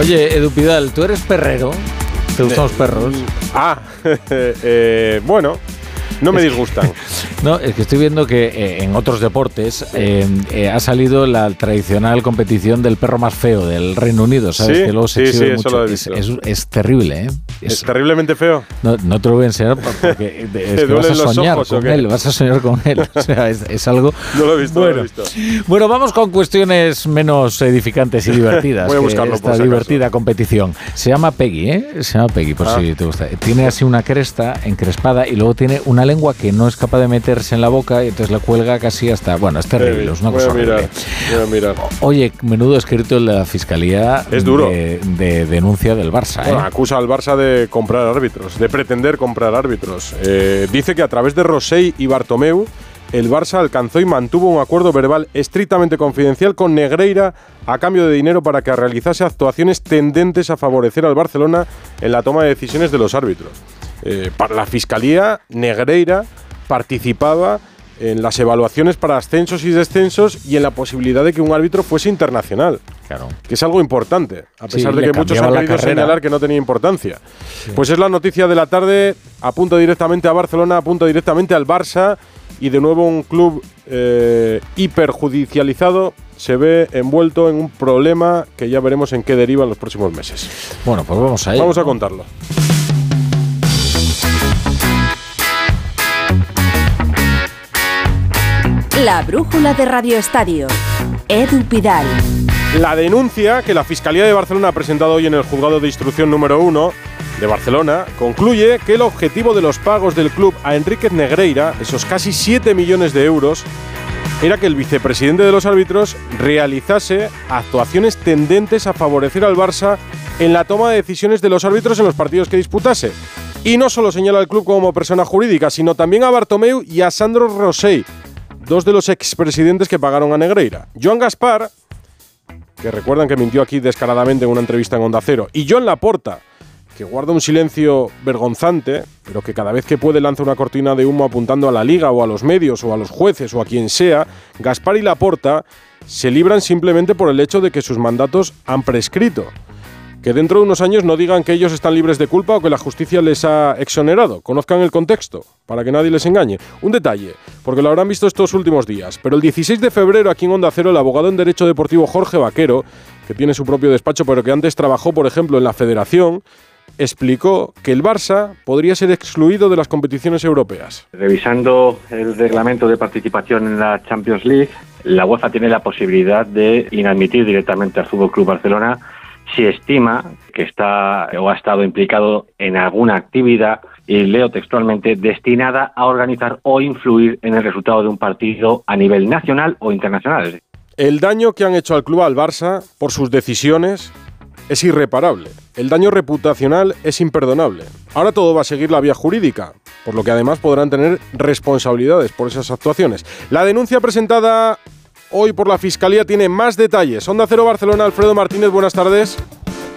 Oye, Edu Pidal, ¿tú eres perrero? ¿Te gustan los perros? Ah, eh, bueno, no me disgustan. no, es que estoy viendo que eh, en otros deportes eh, eh, ha salido la tradicional competición del perro más feo del Reino Unido, ¿sabes? Sí, que luego se sí, sí, eso mucho. lo he Es, visto. es- es terrible, ¿eh? ¿Es terriblemente feo? No, no te lo voy a enseñar porque es ¿Te que vas a soñar ojos con él, vas a soñar con él. O sea, es, es algo... No lo he visto, no lo he Bueno. visto. Bueno, vamos con cuestiones menos edificantes y divertidas. Voy a buscarlo, por Esta acaso. divertida competición. Se llama Peggy, ¿eh? Se llama Peggy, por Ah. si te gusta. Tiene así una cresta encrespada y luego tiene una lengua que no es capaz de meterse en la boca y entonces la cuelga casi hasta... Bueno, es terrible, es una voy cosa a mirar, horrible. voy a mirar. Oye, menudo escrito de la Fiscalía Es duro. De, de denuncia del Barça, Bueno, ¿eh? acusa al Barça de comprar árbitros, de pretender comprar árbitros. Eh, dice que a través de Rosell y Bartomeu, el Barça alcanzó y mantuvo un acuerdo verbal estrictamente confidencial con Negreira a cambio de dinero para que realizase actuaciones tendentes a favorecer al Barcelona en la toma de decisiones de los árbitros. Eh, para la Fiscalía, Negreira participaba en las evaluaciones para ascensos y descensos y en la posibilidad de que un árbitro fuese internacional Claro. que es algo importante, a Sí, pesar de le que muchos han querido señalar que no tenía importancia. Pues es la noticia de la tarde, apunta directamente a Barcelona, apunta directamente al Barça y de nuevo un club eh, hiperjudicializado se ve envuelto en un problema que ya veremos en qué deriva en los próximos meses. Bueno, pues vamos a ello. Vamos a contarlo. La brújula de Radio Estadio. Edu Pidal. La denuncia que la Fiscalía de Barcelona ha presentado hoy en el juzgado de instrucción número 1 de Barcelona concluye que el objetivo de los pagos del club a Enríquez Negreira, esos casi 7 millones de euros, era que el vicepresidente de los árbitros realizase actuaciones tendentes a favorecer al Barça en la toma de decisiones de los árbitros en los partidos que disputase. Y no solo señala al club como persona jurídica, sino también a Bartomeu y a Sandro Rosell, dos de los expresidentes que pagaron a Negreira. Joan Gaspar, que recuerdan que mintió aquí descaradamente en una entrevista en Onda Cero, y John Laporta, que guarda un silencio vergonzante, pero que cada vez que puede lanza una cortina de humo apuntando a la liga o a los medios o a los jueces o a quien sea, Gaspar y Laporta se libran simplemente por el hecho de que sus mandatos han prescrito. Que dentro de unos años no digan que ellos están libres de culpa o que la justicia les ha exonerado. Conozcan el contexto, para que nadie les engañe. Un detalle, porque lo habrán visto estos últimos días, pero el 16 de febrero aquí en Onda Cero, el abogado en Derecho Deportivo Jorge Vaquero, que tiene su propio despacho, pero que antes trabajó, por ejemplo, en la Federación, explicó que el Barça podría ser excluido de las competiciones europeas. Revisando el reglamento de participación en la Champions League, la UEFA tiene la posibilidad de inadmitir directamente al Fútbol Club Barcelona si estima que está o ha estado implicado en alguna actividad y leo textualmente destinada a organizar o influir en el resultado de un partido a nivel nacional o internacional. El daño que han hecho al club al Barça por sus decisiones es irreparable. El daño reputacional es imperdonable. Ahora todo va a seguir la vía jurídica, por lo que además podrán tener responsabilidades por esas actuaciones. La denuncia presentada hoy por la Fiscalía tiene más detalles. Onda Cero Barcelona, Alfredo Martínez, buenas tardes.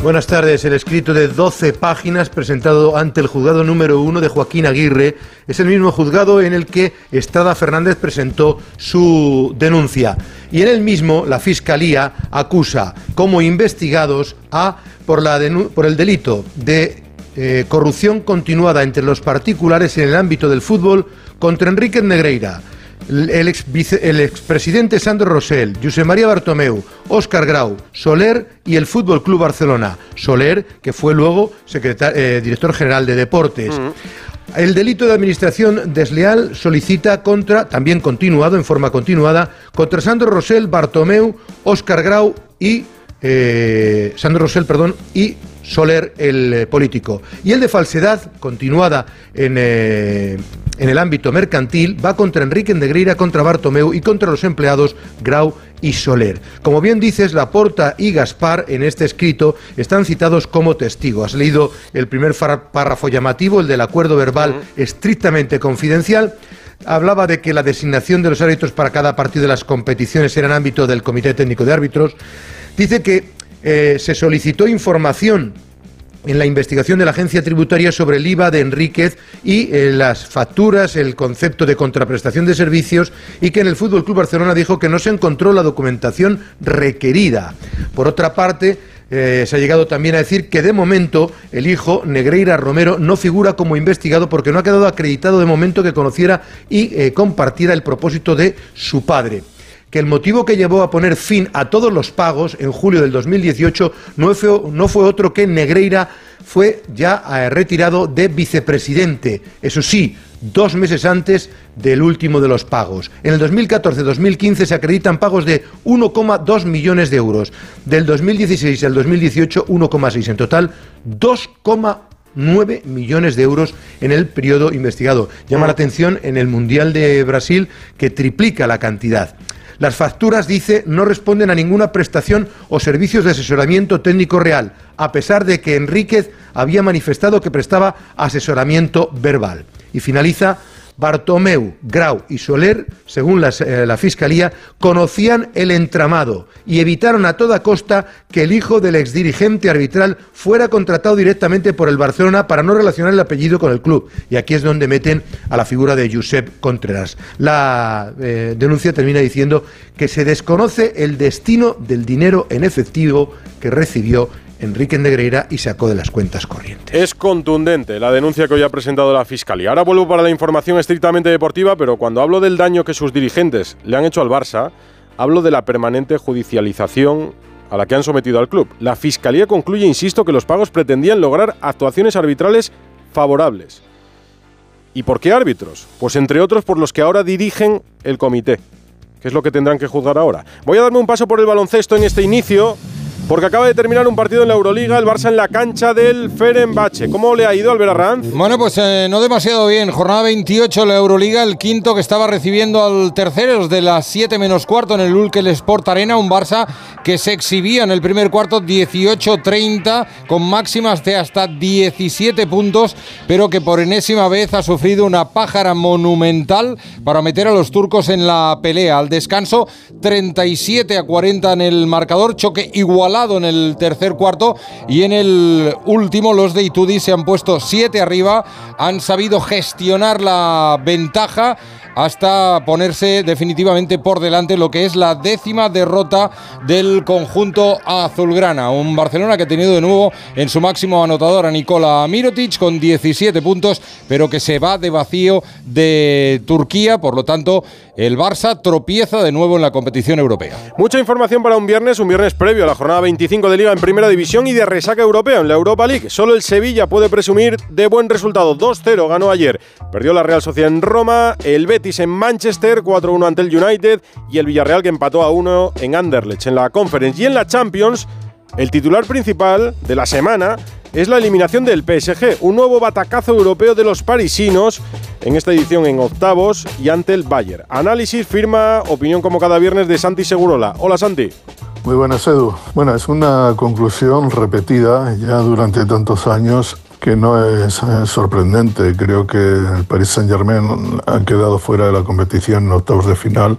Buenas tardes. El escrito de 12 páginas presentado ante el juzgado número 1 de Joaquín Aguirre es el mismo juzgado en el que Estrada Fernández presentó su denuncia. Y en el mismo la Fiscalía acusa como investigados a por, la por el delito de eh, corrupción continuada entre los particulares en el ámbito del fútbol contra Enrique Negreira, el, ex vice- el expresidente Sandro Rosell, José María Bartomeu, Óscar Grau, Soler y el Fútbol Club Barcelona. Soler, que fue luego eh, director general de deportes. El delito de administración desleal solicita contra, también continuado, en forma continuada, contra Sandro Rosell, Bartomeu, Óscar Grau y eh, Sandro Rosell, perdón, y Soler, el eh, político. Y el de falsedad, continuada en, eh, en el ámbito mercantil, va contra Enrique Negreira, contra Bartomeu y contra los empleados Grau y Soler. Como bien dices, Laporta y Gaspar en este escrito están citados como testigos. Has leído el primer párrafo llamativo, el del acuerdo verbal estrictamente confidencial. Hablaba de que la designación de los árbitros para cada partido de las competiciones era en ámbito del Comité Técnico de Árbitros. Dice que eh, se solicitó información en la investigación de la agencia tributaria sobre el IVA de Enríquez y eh, las facturas, el concepto de contraprestación de servicios y que en el Fútbol Club Barcelona dijo que no se encontró la documentación requerida. Por otra parte, Eh, se ha llegado también a decir que de momento el hijo, Negreira Romero, no figura como investigado porque no ha quedado acreditado de momento que conociera y compartiera el propósito de su padre que el motivo que llevó a poner fin a todos los pagos en julio del 2018 no fue, no fue otro que Negreira fue ya eh, retirado de vicepresidente. Eso sí, dos meses antes del último de los pagos. En el 2014-2015 se acreditan pagos de 1,2 millones de euros. Del 2016 al 2018, 1,6. En total, 2,9 millones de euros en el periodo investigado. Llama la atención en el Mundial de Brasil que triplica la cantidad. Las facturas, dice, no responden a ninguna prestación o servicios de asesoramiento técnico real, a pesar de que Enríquez había manifestado que prestaba asesoramiento verbal. Y finaliza Bartomeu, Grau y Soler, según eh, la Fiscalía, conocían el entramado y evitaron a toda costa que el hijo del exdirigente arbitral fuera contratado directamente por el Barcelona para no relacionar el apellido con el club. Y aquí es donde meten a la figura de Josep Contreras. La eh, denuncia termina diciendo que se desconoce el destino del dinero en efectivo que recibió Enrique Negreira y sacó de las cuentas corrientes. Es contundente la denuncia que hoy ha presentado la Fiscalía. Ahora vuelvo para la información estrictamente deportiva, pero cuando hablo del daño que sus dirigentes le han hecho al Barça, hablo de la permanente judicialización a la que han sometido al club. La Fiscalía concluye, insisto, que los pagos pretendían lograr actuaciones arbitrales favorables. ¿Y por qué árbitros? Pues entre otros por los que ahora dirigen el comité, que es lo que tendrán que juzgar ahora. Voy a darme un paso por el baloncesto en este inicio porque acaba de terminar un partido en la Euroliga, el Barça en la cancha del Ferenbache. ¿Cómo le ha ido Albert Arranz? Bueno, pues eh, no demasiado bien. Jornada 28 la Euroliga, el quinto que estaba recibiendo al tercero de las 7 menos cuarto en el Ulkel Sport Arena, un Barça que se exhibía en el primer cuarto 18-30 con máximas de hasta 17 puntos, pero que por enésima vez ha sufrido una pájara monumental para meter a los turcos en la pelea. Al descanso 37 a 40 en el marcador, choque igual en el tercer cuarto y en el último los de Itudi se han puesto siete arriba, han sabido gestionar la ventaja hasta ponerse definitivamente por delante lo que es la décima derrota del conjunto azulgrana. Un Barcelona que ha tenido de nuevo en su máximo anotador a Nicola Mirotic con 17 puntos, pero que se va de vacío de Turquía, por lo tanto el Barça tropieza de nuevo en la competición europea. Mucha información para un viernes, un viernes previo a la jornada 25 de Liga en Primera División y de resaca europea en la Europa League. Solo el Sevilla puede presumir de buen resultado. 2-0 ganó ayer. Perdió la Real Sociedad en Roma, el Betis en Manchester, 4-1 ante el United y el Villarreal que empató a 1 en Anderlecht en la Conference. Y en la Champions, el titular principal de la semana es la eliminación del PSG, un nuevo batacazo europeo de los parisinos en esta edición en octavos y ante el Bayern. Análisis, firma, opinión como cada viernes de Santi Segurola. Hola Santi. Muy buenas, Edu. Bueno, es una conclusión repetida ya durante tantos años que no es eh, sorprendente. Creo que el Paris Saint-Germain ha quedado fuera de la competición en octavos de final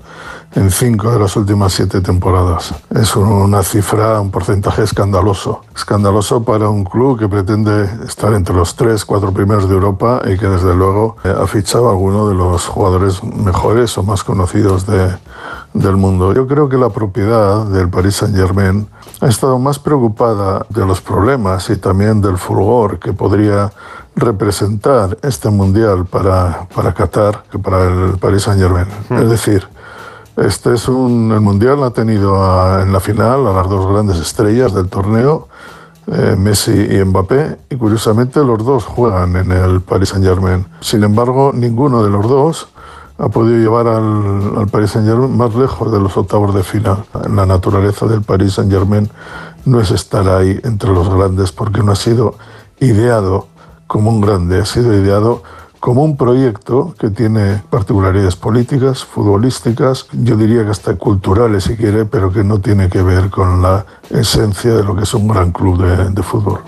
en cinco de las últimas siete temporadas. Es una cifra, un porcentaje escandaloso. Escandaloso para un club que pretende estar entre los tres, cuatro primeros de Europa y que desde luego eh, ha fichado a alguno de los jugadores mejores o más conocidos de, del mundo. Yo creo que la propiedad del Paris Saint-Germain ha estado más preocupada de los problemas y también del fulgor que podría representar este mundial para, para Qatar que para el Paris Saint-Germain. Hmm. Es decir, este es un, el Mundial ha tenido en la final a las dos grandes estrellas del torneo, eh, Messi y Mbappé, y curiosamente los dos juegan en el Paris Saint-Germain. Sin embargo, ninguno de los dos ha podido llevar al, al Paris Saint-Germain más lejos de los octavos de final. La naturaleza del Paris Saint-Germain no es estar ahí entre los grandes porque no ha sido ideado como un grande, ha sido ideado como un proyecto que tiene particularidades políticas, futbolísticas, yo diría que hasta culturales si quiere, pero que no tiene que ver con la esencia de lo que es un gran club de, fútbol.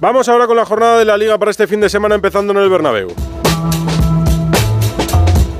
Vamos ahora con la jornada de la liga para este fin de semana empezando en el Bernabéu.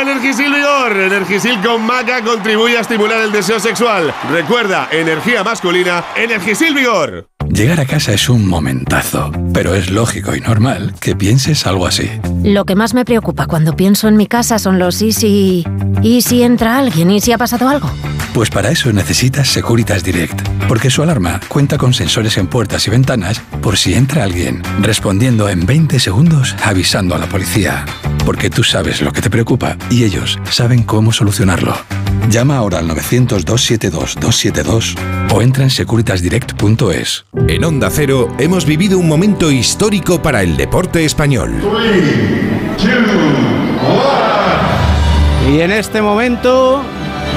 Energisil Vigor. Energisil con maca contribuye a estimular el deseo sexual. Recuerda, energía masculina, Energisil Vigor. Llegar a casa es un momentazo, pero es lógico y normal que pienses algo así. Lo que más me preocupa cuando pienso en mi casa son los y si... ¿Y si entra alguien? ¿Y si ha pasado algo? Pues para eso necesitas Securitas Direct, porque su alarma cuenta con sensores en puertas y ventanas por si entra alguien, respondiendo en 20 segundos avisando a la policía. Porque tú sabes lo que te preocupa y ellos saben cómo solucionarlo. Llama ahora al 900-272-272 o entra en securitasdirect.es. En Onda Cero hemos vivido un momento histórico para el deporte español. Y en este momento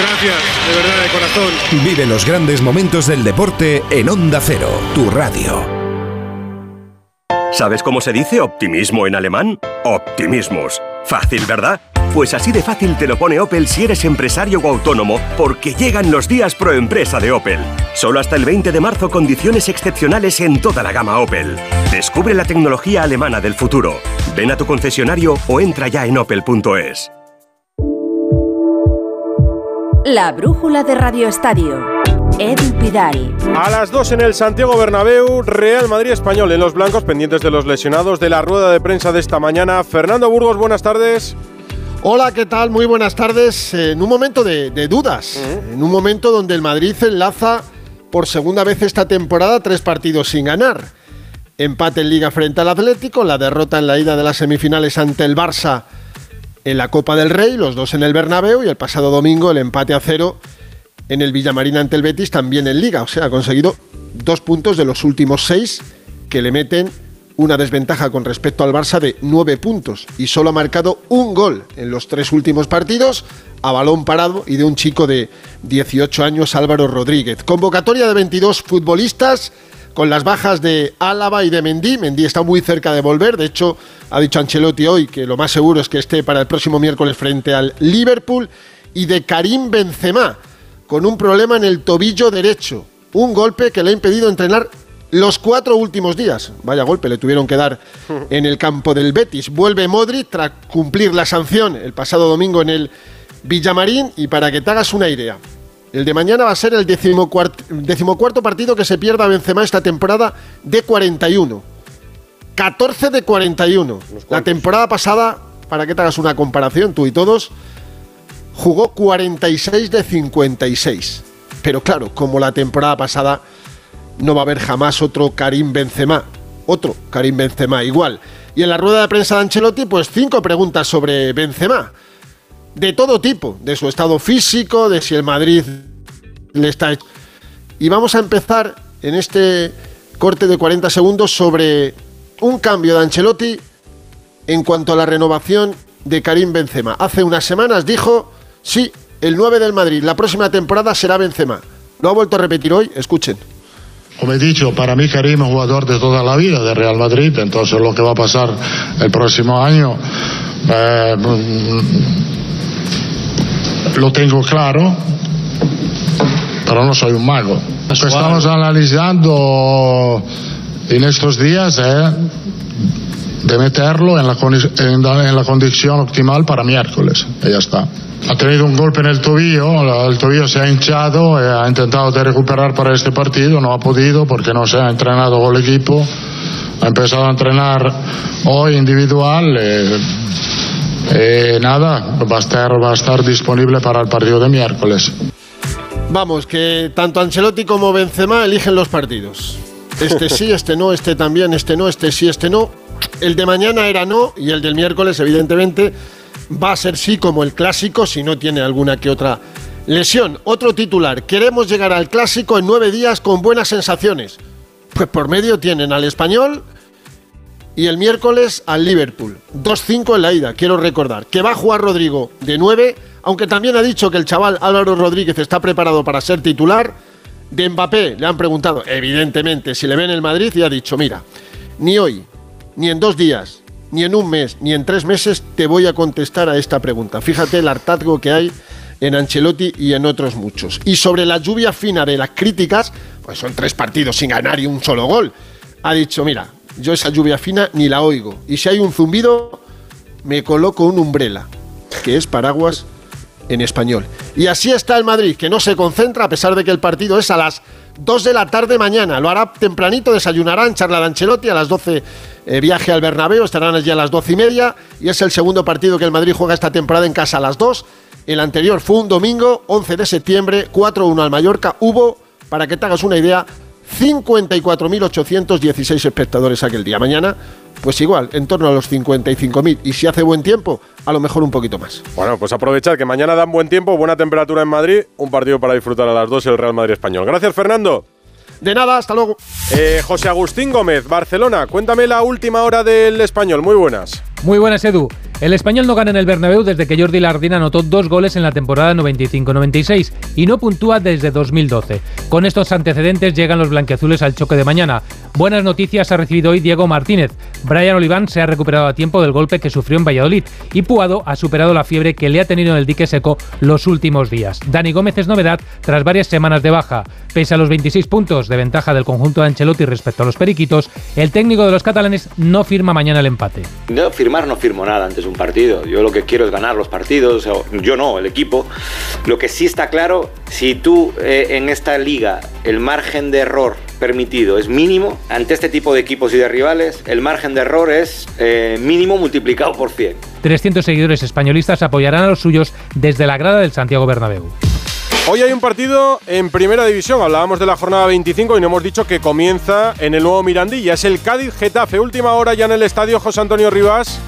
Gracias, de verdad, de corazón. Vive los grandes momentos del deporte en Onda Cero, tu radio. ¿Sabes cómo se dice optimismo en alemán? Optimismus. Fácil, ¿verdad? Pues así de fácil te lo pone Opel si eres empresario o autónomo, porque llegan los días pro empresa de Opel. Solo hasta el 20 de marzo condiciones excepcionales en toda la gama Opel. Descubre la tecnología alemana del futuro. Ven a tu concesionario o entra ya en opel.es. La brújula de Radio Estadio. Edu Pidal. A las 2 en el Santiago Bernabéu, Real Madrid Español en los blancos, pendientes de los lesionados de la rueda de prensa de esta mañana. Fernando Burgos, buenas tardes. Hola, ¿qué tal? Muy buenas tardes. En un momento de, de dudas, en un momento donde el Madrid enlaza por segunda vez esta temporada tres partidos sin ganar. Empate en Liga frente al Atlético, la derrota en la ida de las semifinales ante el Barça en la Copa del Rey, los dos en el Bernabéu y el pasado domingo el empate a cero en el Villamarín ante el Betis también en Liga. O sea, ha conseguido dos puntos de los últimos seis que le meten una desventaja con respecto al Barça de nueve puntos y solo ha marcado un gol en los tres últimos partidos a balón parado y de un chico de 18 años, Álvaro Rodríguez. Convocatoria de 22 futbolistas con las bajas de Álava y de Mendy. Mendy está muy cerca de volver, de hecho ha dicho Ancelotti hoy que lo más seguro es que esté para el próximo miércoles frente al Liverpool y de Karim Benzema con un problema en el tobillo derecho, un golpe que le ha impedido entrenar los cuatro últimos días. Vaya golpe le tuvieron que dar en el campo del Betis. Vuelve Modric tras cumplir la sanción el pasado domingo en el Villamarín y para que te hagas una idea, el de mañana va a ser el decimocuarto, partido que se pierda Benzema esta temporada de 41. 14 de 41. La temporada pasada, para que te hagas una comparación, tú y todos, jugó 46 de 56. Pero claro, como la temporada pasada, no va a haber jamás otro Karim Benzema. Otro Karim Benzema igual. Y en la rueda de prensa de Ancelotti, pues cinco preguntas sobre Benzema de todo tipo, de su estado físico, de si el Madrid le está... Y vamos a empezar en este corte de 40 segundos sobre un cambio de Ancelotti en cuanto a la renovación de Karim Benzema. Hace unas semanas dijo, sí, el 9 del Madrid, la próxima temporada será Benzema. Lo ha vuelto a repetir hoy, escuchen. Como he dicho, para mí Karim es jugador de toda la vida de Real Madrid, entonces lo que va a pasar el próximo año eh, lo tengo claro, pero no soy un mago. Estamos analizando en estos días es de meterlo en la, en la condición optimal para miércoles. Y ya está. Ha tenido un golpe en el tobillo, el tobillo se ha hinchado, ha intentado de recuperar para este partido, no ha podido porque no se ha entrenado con el equipo. Ha empezado a entrenar hoy individual. Eh, eh, nada, va a, estar, va a estar disponible para el partido de miércoles. Vamos, que tanto Ancelotti como Benzema eligen los partidos. Este sí, este no, este también, este no, este sí, este no. El de mañana era no y el del miércoles, evidentemente, va a ser sí como el clásico si no tiene alguna que otra lesión. Otro titular, queremos llegar al clásico en nueve días con buenas sensaciones. Pues por medio tienen al español Y el miércoles al Liverpool. 2-5 en la ida, quiero recordar. Que va a jugar Rodrigo de 9, aunque también ha dicho que el chaval Álvaro Rodríguez está preparado para ser titular. De Mbappé le han preguntado, evidentemente, si le ven el Madrid y ha dicho, mira, ni hoy, ni en dos días, ni en un mes, ni en tres meses te voy a contestar a esta pregunta. Fíjate el hartazgo que hay en Ancelotti y en otros muchos. Y sobre la lluvia fina de las críticas, pues son tres partidos sin ganar y un solo gol. Ha dicho, mira, yo esa lluvia fina ni la oigo. Y si hay un zumbido, me coloco un umbrella, que es paraguas en español. Y así está el Madrid, que no se concentra a pesar de que el partido es a las 2 de la tarde mañana. Lo hará tempranito, desayunarán, charla de Ancelotti, a las 12 eh, viaje al Bernabéu, estarán allí a las 12 y media. Y es el segundo partido que el Madrid juega esta temporada en casa a las 2. El anterior fue un domingo, 11 de septiembre, 4-1 al Mallorca. Hubo, para que te hagas una idea, 54.816 espectadores aquel día. Mañana, pues igual, en torno a los 55.000. Y si hace buen tiempo, a lo mejor un poquito más. Bueno, pues aprovechad que mañana dan buen tiempo, buena temperatura en Madrid, un partido para disfrutar a las 2 el Real Madrid Español. Gracias, Fernando. De nada, hasta luego. Eh, José Agustín Gómez, Barcelona, cuéntame la última hora del español. Muy buenas. Muy buenas, Edu. El español no gana en el Bernabéu desde que Jordi Lardín anotó dos goles en la temporada 95-96 y no puntúa desde 2012. Con estos antecedentes llegan los blanqueazules al choque de mañana. Buenas noticias ha recibido hoy Diego Martínez. Brian Oliván se ha recuperado a tiempo del golpe que sufrió en Valladolid y Puado ha superado la fiebre que le ha tenido en el dique seco los últimos días. Dani Gómez es novedad tras varias semanas de baja. Pese a los 26 puntos de ventaja del conjunto de Ancelotti respecto a los periquitos, el técnico de los catalanes no firma mañana el empate. No firmar no firmo nada antes un partido. Yo lo que quiero es ganar los partidos, yo no, el equipo. Lo que sí está claro, si tú eh, en esta liga el margen de error permitido es mínimo, ante este tipo de equipos y de rivales, el margen de error es eh, mínimo multiplicado por 100. 300 seguidores españolistas apoyarán a los suyos desde la grada del Santiago Bernabéu. Hoy hay un partido en Primera División. Hablábamos de la jornada 25 y no hemos dicho que comienza en el nuevo Mirandilla. Es el Cádiz Getafe. Última hora ya en el estadio José Antonio Rivas.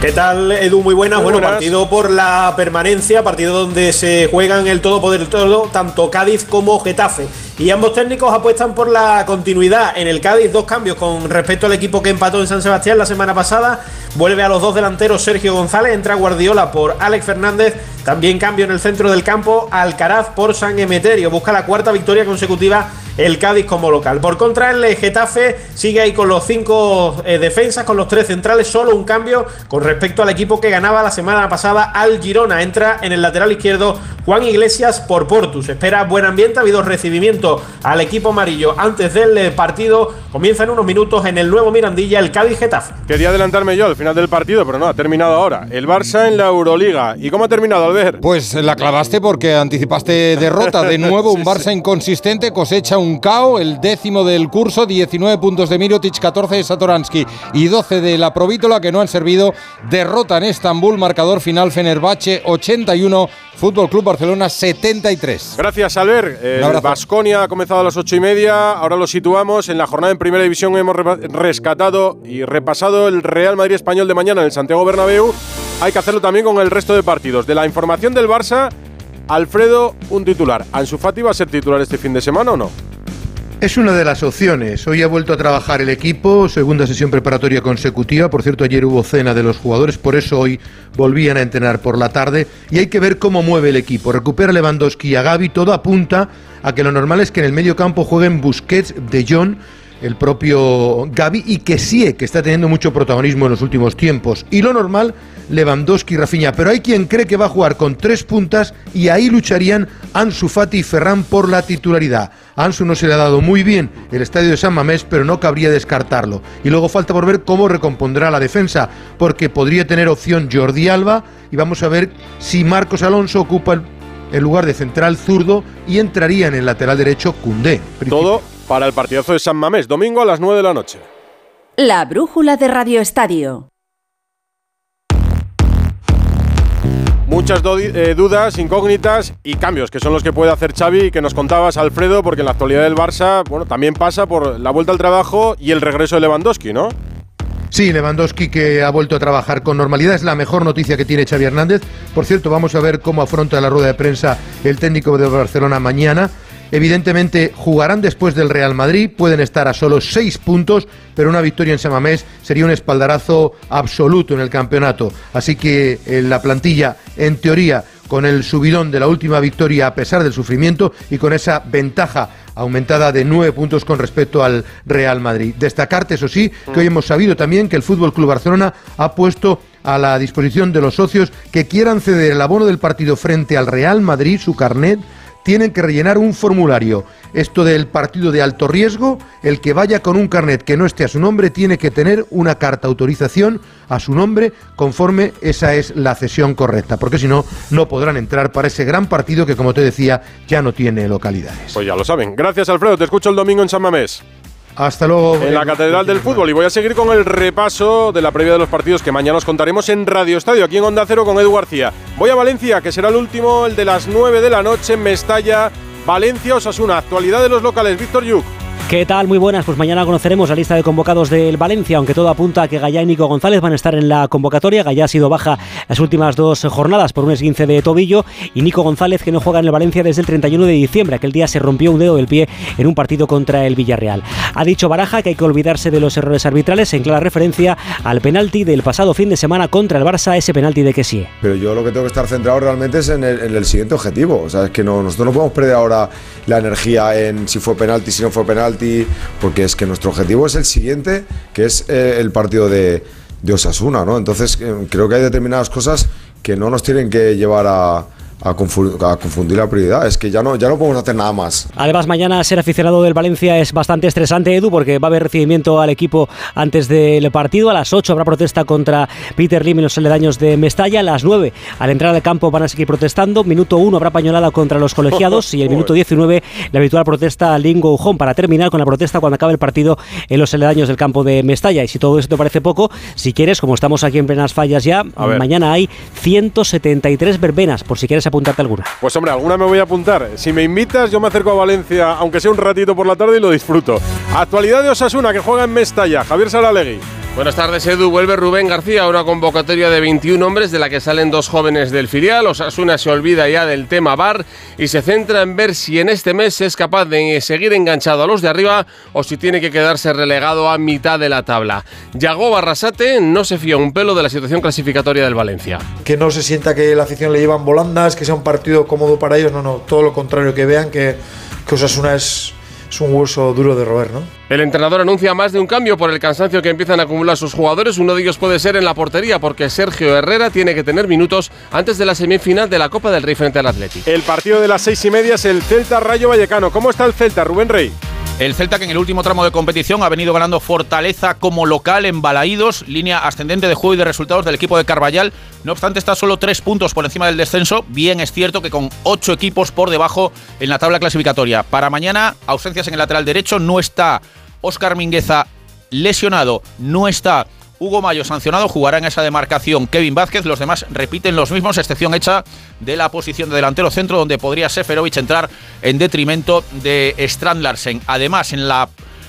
¿Qué tal, Edu? Muy buenas. bueno, partido por la permanencia, partido donde se juegan el todo por el todo, tanto Cádiz como Getafe. Y ambos técnicos apuestan por la continuidad. En el Cádiz, dos cambios con respecto al equipo que empató en San Sebastián la semana pasada. Vuelve a los dos delanteros Sergio González, entra Guardiola por Alex Fernández. También cambio en el centro del campo, Alcaraz por San Emeterio. Busca la cuarta victoria consecutiva el Cádiz como local. Por contra, el Getafe sigue ahí con los cinco eh, defensas, con los tres centrales, solo un cambio con respecto al equipo que ganaba la semana pasada al Girona. Entra en el lateral izquierdo Juan Iglesias por Portus. Espera buen ambiente, ha habido recibimiento al equipo amarillo antes del eh, partido. Comienza en unos minutos en el nuevo Mirandilla el Cádiz Getafe. Quería adelantarme yo al final del partido, pero no, ha terminado ahora. El Barça en la Euroliga. ¿Y cómo ha terminado, Albert? Pues la clavaste porque anticipaste derrota. De nuevo, un Barça inconsistente cosecha un KO, el décimo del curso, 19 puntos de Mirotic, 14 de Satoransky y 12 de la Provítola que no han servido. Derrota en Estambul, marcador final Fenerbahce 81, Fútbol Club Barcelona 73. Gracias, Albert. Basconia ha comenzado a las 8 y media. Ahora lo situamos. En la jornada en Primera División hemos rescatado y repasado el Real Madrid Español de mañana en el Santiago Bernabéu. Hay que hacerlo también con el resto de partidos. De la información del Barça, Alfredo, un titular. ¿Ansu Fati va a ser titular este fin de semana o no? Es una de las opciones. Hoy ha vuelto a trabajar el equipo, segunda sesión preparatoria consecutiva. Por cierto, ayer hubo cena de los jugadores, por eso hoy volvían a entrenar por la tarde. Y hay que ver cómo mueve el equipo. Recupera Lewandowski y a Gaby. Todo apunta a que lo normal es que en el medio campo jueguen Busquets, De Jong el propio Gaby y que sí, que está teniendo mucho protagonismo en los últimos tiempos. Y lo normal, Lewandowski y Rafinha. Pero hay quien cree que va a jugar con tres puntas y ahí lucharían Ansu Fati y Ferran por la titularidad. Ansu no se le ha dado muy bien el estadio de San Mamés, pero no cabría descartarlo. Y luego falta por ver cómo recompondrá la defensa, porque podría tener opción Jordi Alba y vamos a ver si Marcos Alonso ocupa el lugar de central zurdo y entraría en el lateral derecho Cundé. Todo para el partidazo de San Mamés, domingo a las 9 de la noche. La brújula de Radio Estadio. Muchas eh, dudas, incógnitas y cambios, que son los que puede hacer Xavi, que nos contabas, Alfredo, porque en la actualidad del Barça, bueno, también pasa por la vuelta al trabajo y el regreso de Lewandowski, ¿no? Sí, Lewandowski que ha vuelto a trabajar con normalidad es la mejor noticia que tiene Xavi Hernández. Por cierto, vamos a ver cómo afronta la rueda de prensa el técnico de Barcelona mañana Evidentemente jugarán después del Real Madrid, pueden estar a solo seis puntos, pero una victoria en Samamés sería un espaldarazo absoluto en el campeonato. Así que eh, la plantilla, en teoría, con el subidón de la última victoria a pesar del sufrimiento y con esa ventaja aumentada de nueve puntos con respecto al Real Madrid. Destacarte, eso sí, que hoy hemos sabido también que el Fútbol Club Barcelona ha puesto a la disposición de los socios que quieran ceder el abono del partido frente al Real Madrid, su carnet, tienen que rellenar un formulario. Esto del partido de alto riesgo, el que vaya con un carnet que no esté a su nombre tiene que tener una carta autorización a su nombre conforme esa es la cesión correcta, porque si no, no podrán entrar para ese gran partido que, como te decía, ya no tiene localidades. Pues ya lo saben. Gracias, Alfredo. Te escucho el domingo en San Mamés. Hasta luego. En la Catedral del Fútbol. Y voy a seguir con el repaso de la previa de los partidos que mañana os contaremos en Radio Estadio, aquí en Onda Cero con Edu García. Voy a Valencia, que será el último, el de las 9 de la noche en Mestalla. Valencia Osasuna. Actualidad de los locales. Víctor Yuk. ¿Qué tal? Muy buenas. Pues mañana conoceremos la lista de convocados del Valencia, aunque todo apunta a que Gallá y Nico González van a estar en la convocatoria. Gallá ha sido baja las últimas dos jornadas por un esguince de tobillo y Nico González que no juega en el Valencia desde el 31 de diciembre. Aquel día se rompió un dedo del pie en un partido contra el Villarreal. Ha dicho Baraja que hay que olvidarse de los errores arbitrales en clara referencia al penalti del pasado fin de semana contra el Barça, ese penalti de que sí. Pero yo lo que tengo que estar centrado realmente es en el, en el siguiente objetivo. O sea, es que no, nosotros no podemos perder ahora la energía en si fue penalti, si no fue penalti, porque es que nuestro objetivo es el siguiente, que es eh, el partido de, de Osasuna, ¿no? Entonces eh, creo que hay determinadas cosas que no nos tienen que llevar a, a, confu- a confundir la prioridad. Es que ya no, ya no podemos hacer nada más. Además, mañana ser aficionado del Valencia es bastante estresante, Edu, porque va a haber recibimiento al equipo antes del partido. A las 8 habrá protesta contra Peter Lim en los aledaños de Mestalla. A las 9, al entrar al campo, van a seguir protestando. Minuto 1 habrá pañolada contra los colegiados y el minuto 19 la habitual protesta Lingo Home para terminar con la protesta cuando acabe el partido en los aledaños del campo de Mestalla. Y si todo esto te parece poco, si quieres, como estamos aquí en plenas fallas ya, mañana hay 173 verbenas, por si quieres apuntarte alguna. Pues hombre, alguna me voy a apuntar. Si me invitas, yo me acerco a Valencia, aunque sea un ratito por la tarde y lo disfruto. Actualidad de Osasuna, que juega en Mestalla. Javier Saralegui. Buenas tardes, Edu. Vuelve Rubén García, una convocatoria de 21 hombres de la que salen dos jóvenes del filial. Osasuna se olvida ya del tema VAR y se centra en ver si en este mes es capaz de seguir enganchado a los de arriba o si tiene que quedarse relegado a mitad de la tabla. Yago Barrasate no se fía un pelo de la situación clasificatoria del Valencia. que no se sienta que la afición le llevan volandas, que sea un partido cómodo para ellos, no, no, todo lo contrario, que vean que, que Osasuna es, es un hueso duro de roer, ¿no? El entrenador anuncia más de un cambio por el cansancio que empiezan a acumular sus jugadores. Uno de ellos puede ser en la portería, porque Sergio Herrera tiene que tener minutos antes de la semifinal de la Copa del Rey frente al Atlético. El partido de las seis y media es el Celta Rayo Vallecano. ¿Cómo está el Celta, Rubén Rey? El Celta que en el último tramo de competición ha venido ganando fortaleza como local en Balaídos, línea ascendente de juego y de resultados del equipo de Carballal. No obstante, está solo tres puntos por encima del descenso. Bien es cierto que con ocho equipos por debajo en la tabla clasificatoria. Para mañana, ausencias en el lateral derecho. No está Óscar Mingueza lesionado. No está Hugo Mayo sancionado, jugará en esa demarcación Kevin Vázquez, los demás repiten los mismos, excepción hecha de la posición de delantero centro, donde podría Seferovic entrar en detrimento de Strand Larsen. Además, en la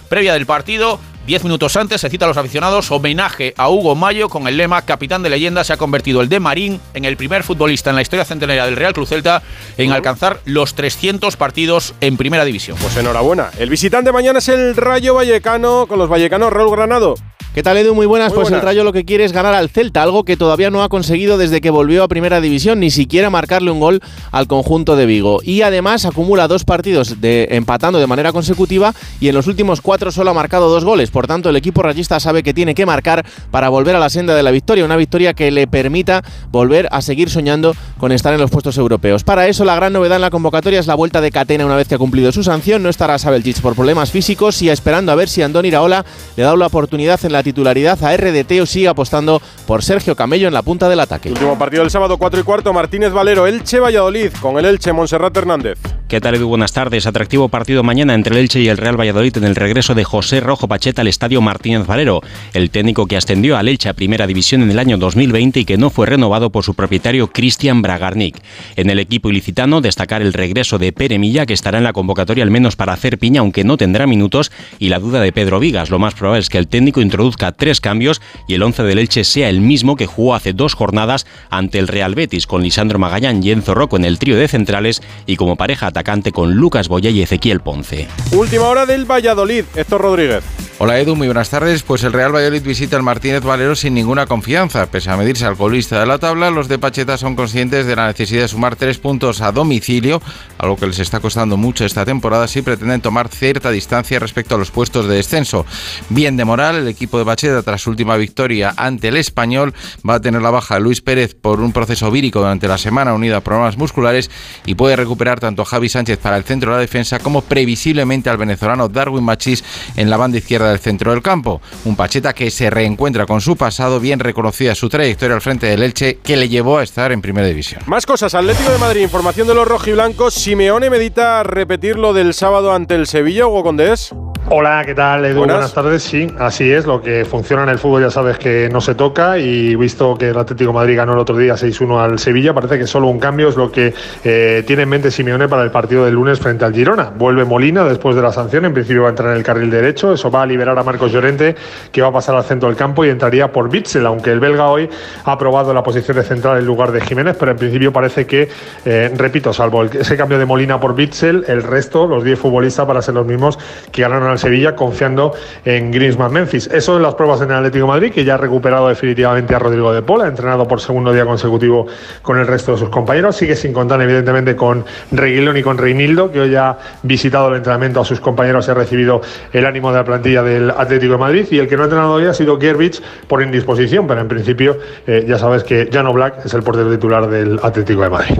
previa del partido, 10 minutos antes, se cita a los aficionados homenaje a Hugo Mayo con el lema Capitán de leyenda. Se ha convertido el de Marín en el primer futbolista en la historia centenaria del Real Cruz Celta en alcanzar los 300 partidos en primera división. Pues enhorabuena. El visitante mañana es el Rayo Vallecano con los vallecanos Raúl Granado. ¿Qué tal Edu? Muy buenas. Muy pues buenas. el Rayo lo que quiere es ganar al Celta, algo que todavía no ha conseguido desde que volvió a Primera División, ni siquiera marcarle un gol al conjunto de Vigo. Y además acumula dos partidos de, empatando de manera consecutiva y en los últimos cuatro solo ha marcado dos goles. Por tanto, el equipo rayista sabe que tiene que marcar para volver a la senda de la victoria, una victoria que le permita volver a seguir soñando con estar en los puestos europeos. Para eso, la gran novedad en la convocatoria es la vuelta de Catena una vez que ha cumplido su sanción. No estará Sabeljic por problemas físicos y esperando a ver si Andoni Iraola le da la oportunidad en la titularidad a RDT o sigue apostando por Sergio Camello en la punta del ataque. Último partido del sábado 4 y cuarto, Martínez Valero, Elche Valladolid, con el Elche Monserrat Hernández. ¿Qué tal, Edu? Buenas tardes. Atractivo partido mañana entre el Elche y el Real Valladolid en el regreso de José Rojo Pacheta al estadio Martínez Valero, el técnico que ascendió al Elche a Primera División en el año 2020 y que no fue renovado por su propietario Cristian Bragarnik. En el equipo ilicitano, destacar el regreso de Pere Milla, que estará en la convocatoria al menos para hacer piña, aunque no tendrá minutos, y la duda de Pedro Vigas. Lo más probable es que el técnico introduzca tres cambios y el once del Elche sea el mismo que jugó hace dos jornadas ante el Real Betis, con Lisandro Magallán y Enzo Rocco en el trío de centrales y como pareja atacante con Lucas Boya y Ezequiel Ponce. Última hora del Valladolid, Héctor Rodríguez. Hola Edu, muy buenas tardes. Pues el Real Valladolid visita al Martínez Valero sin ninguna confianza. Pese a medirse al colista de la tabla, los de Pacheta son conscientes de la necesidad de sumar tres puntos a domicilio, algo que les está costando mucho esta temporada si pretenden tomar cierta distancia respecto a los puestos de descenso. Bien de moral, el equipo de Pacheta, tras su última victoria ante el español, va a tener la baja de Luis Pérez por un proceso vírico durante la semana unido a problemas musculares y puede recuperar tanto a Javi Sánchez para el centro de la defensa como previsiblemente al venezolano Darwin Machís en la banda izquierda del centro del campo. Un Pacheta que se reencuentra con su pasado, bien reconocida su trayectoria al frente del Elche, que le llevó a estar en primera división. Más cosas, Atlético de Madrid, información de los rojiblancos. Simeone medita repetir lo del sábado ante el Sevilla, Hugo Condés. Hola, ¿qué tal, Edu? Buenas. tardes. Sí, así es. Lo que funciona en el fútbol ya sabes que no se toca y visto que el Atlético de Madrid ganó el otro día 6-1 al Sevilla, parece que solo un cambio es lo que eh, tiene en mente Simeone para el partido del lunes frente al Girona. Vuelve Molina después de la sanción, en principio va a entrar en el carril derecho, eso va a liberar a Marcos Llorente, que va a pasar al centro del campo y entraría por Bitzel, aunque el belga hoy ha aprobado la posición de central en lugar de Jiménez, pero en principio parece que, eh, repito, salvo ese cambio de Molina por Bitzel, el resto, los 10 futbolistas, para ser los mismos que ganaron al Sevilla confiando en Griezmann Memphis. Eso en las pruebas en el Atlético Madrid, que ya ha recuperado definitivamente a Rodrigo de Pola, entrenado por segundo día consecutivo con el resto de sus compañeros. Sigue sin contar, evidentemente, con Reguilón y con Reinildo, que hoy ha visitado el entrenamiento a sus compañeros y ha recibido el ánimo de la plantilla del Atlético de Madrid. Y el que no ha entrenado hoy ha sido Gerbich por indisposición, pero en principio eh, ya sabes que Jano Black es el portero titular del Atlético de Madrid.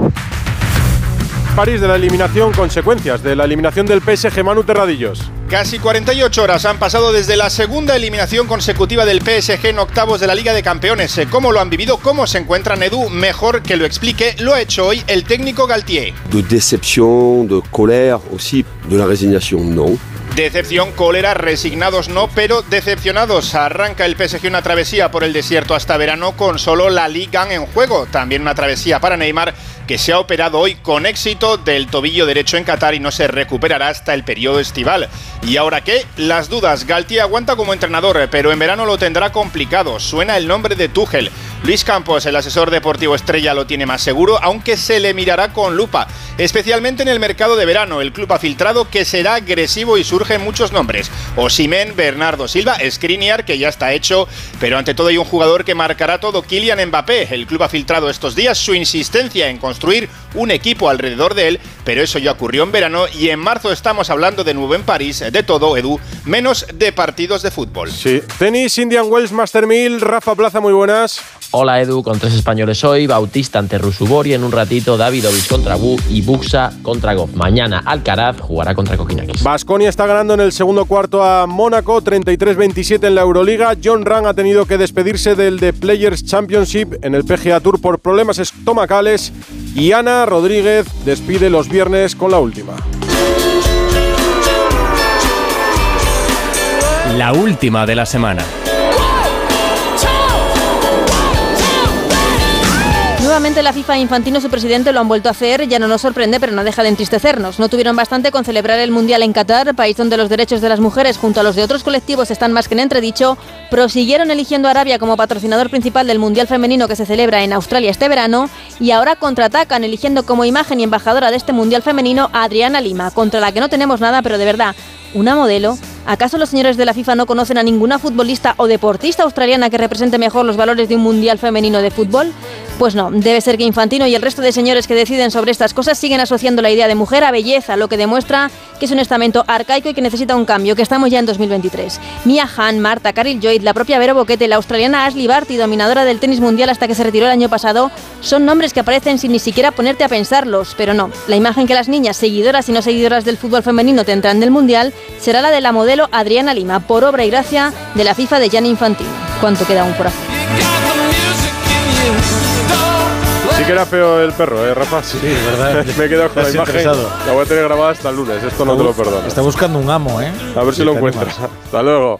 París de la eliminación, consecuencias de la eliminación del PSG Manu Terradillos. Casi 48 horas han pasado desde la segunda eliminación consecutiva del PSG en octavos de la Liga de Campeones. ¿Cómo lo han vivido? ¿Cómo se encuentran Edu? Mejor que lo explique, lo ha hecho hoy el técnico Galtier. De decepción, de colère aussi, de la resignación no. Decepción, cólera, resignados no, pero decepcionados. Arranca el PSG una travesía por el desierto hasta verano con solo la Liga en juego. También una travesía para Neymar que se ha operado hoy con éxito del tobillo derecho en Qatar y no se recuperará hasta el periodo estival. ¿Y ahora qué? Las dudas. Galtier aguanta como entrenador, pero en verano lo tendrá complicado. Suena el nombre de Tuchel. Luis Campos, el asesor deportivo estrella, lo tiene más seguro, aunque se le mirará con lupa, especialmente en el mercado de verano. El club ha filtrado que será agresivo y surgen muchos nombres. Osimen, Bernardo Silva, Skriniar, que ya está hecho, pero ante todo hay un jugador que marcará todo, Kylian Mbappé. El club ha filtrado estos días su insistencia en construir un equipo alrededor de él, pero eso ya ocurrió en verano y en marzo estamos hablando de nuevo en París, de todo, Edu, menos de partidos de fútbol. Sí. Tenis, Indian Wells, Master 1000, Rafa Plaza, muy buenas. Hola Edu, con tres españoles hoy, Bautista ante Rusubori en un ratito, Davidovich contra Bu y Buxa contra Goff. Mañana Alcaraz jugará contra Kokinakis. Basconia está ganando en el segundo cuarto a Mónaco, 33-27 en la Euroliga. John Rang ha tenido que despedirse del The Players Championship en el PGA Tour por problemas estomacales y Ana Rodríguez despide los viernes con la última. La última de la semana. Nuevamente la FIFA Infantino, su presidente, lo han vuelto a hacer. Ya no nos sorprende, pero no deja de entristecernos. No tuvieron bastante con celebrar el Mundial en Qatar, país donde los derechos de las mujeres junto a los de otros colectivos están más que en entredicho. Prosiguieron eligiendo a Arabia como patrocinador principal del Mundial Femenino que se celebra en Australia este verano. Y ahora contraatacan eligiendo como imagen y embajadora de este Mundial Femenino a Adriana Lima, contra la que no tenemos nada, pero de verdad, una modelo. ¿Acaso los señores de la FIFA no conocen a ninguna futbolista o deportista australiana que represente mejor los valores de un mundial femenino de fútbol? Pues no, debe ser que Infantino y el resto de señores que deciden sobre estas cosas siguen asociando la idea de mujer a belleza, lo que demuestra que es un estamento arcaico y que necesita un cambio, que estamos ya en 2023. Mia Han, Marta, Caril Lloyd, la propia Vero Boquete, la australiana Ashley Barty, dominadora del tenis mundial hasta que se retiró el año pasado, son nombres que aparecen sin ni siquiera ponerte a pensarlos, pero no. La imagen que las niñas, seguidoras y no seguidoras del fútbol femenino tendrán del mundial será la de la modelo Adriana Lima, por obra y gracia de la FIFA de Gianni Infantino. ¿Cuánto queda aún por hacer? Que era feo el perro, ¿eh, Rafa? Sí, verdad. Me he quedado con la imagen. interesado. La voy a tener grabada hasta el lunes. Esto no te lo perdono. Está buscando un amo, ¿eh? A ver si lo encuentras. Hasta luego.